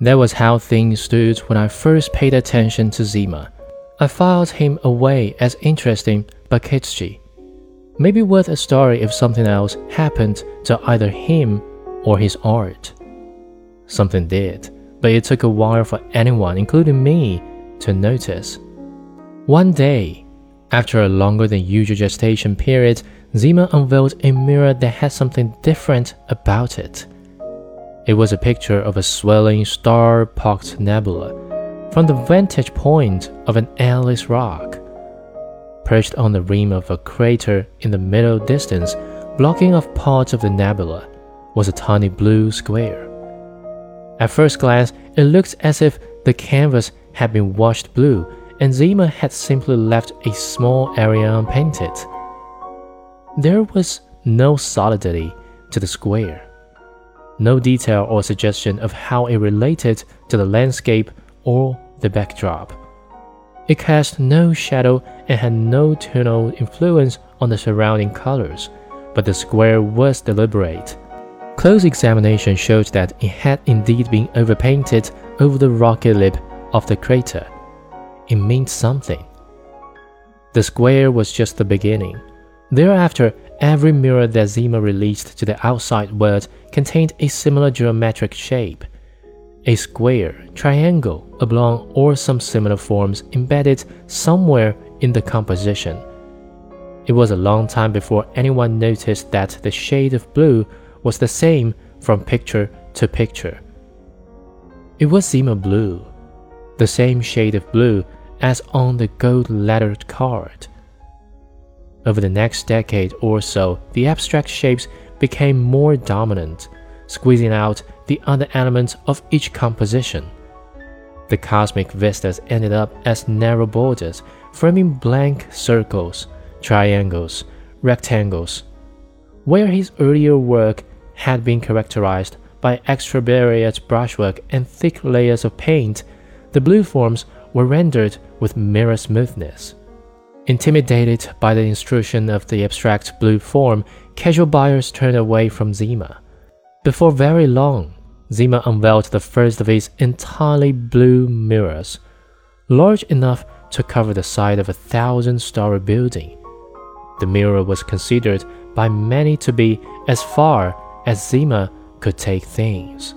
That was how things stood when I first paid attention to Zima. I filed him away as interesting but kitschy. Maybe worth a story if something else happened to either him or his art. Something did, but it took a while for anyone, including me, to notice. One day, after a longer than usual gestation period, Zima unveiled a mirror that had something different about it. It was a picture of a swelling star pocked nebula from the vantage point of an airless rock. Perched on the rim of a crater in the middle distance, blocking off parts of the nebula, was a tiny blue square. At first glance, it looked as if the canvas had been washed blue and Zima had simply left a small area unpainted. There was no solidity to the square, no detail or suggestion of how it related to the landscape or the backdrop. It cast no shadow and had no tonal influence on the surrounding colors, but the square was deliberate. Close examination showed that it had indeed been overpainted over the rocky lip of the crater. It meant something. The square was just the beginning. Thereafter, every mirror that Zima released to the outside world contained a similar geometric shape. A square, triangle, oblong, or some similar forms embedded somewhere in the composition. It was a long time before anyone noticed that the shade of blue was the same from picture to picture. It was Zima blue, the same shade of blue as on the gold lettered card. Over the next decade or so, the abstract shapes became more dominant, squeezing out the other elements of each composition. The cosmic vistas ended up as narrow borders, framing blank circles, triangles, rectangles. Where his earlier work had been characterized by extravagant brushwork and thick layers of paint, the blue forms were rendered with mirror smoothness. Intimidated by the intrusion of the abstract blue form, casual buyers turned away from Zima. Before very long, Zima unveiled the first of his entirely blue mirrors, large enough to cover the side of a thousand story building. The mirror was considered by many to be as far as Zima could take things.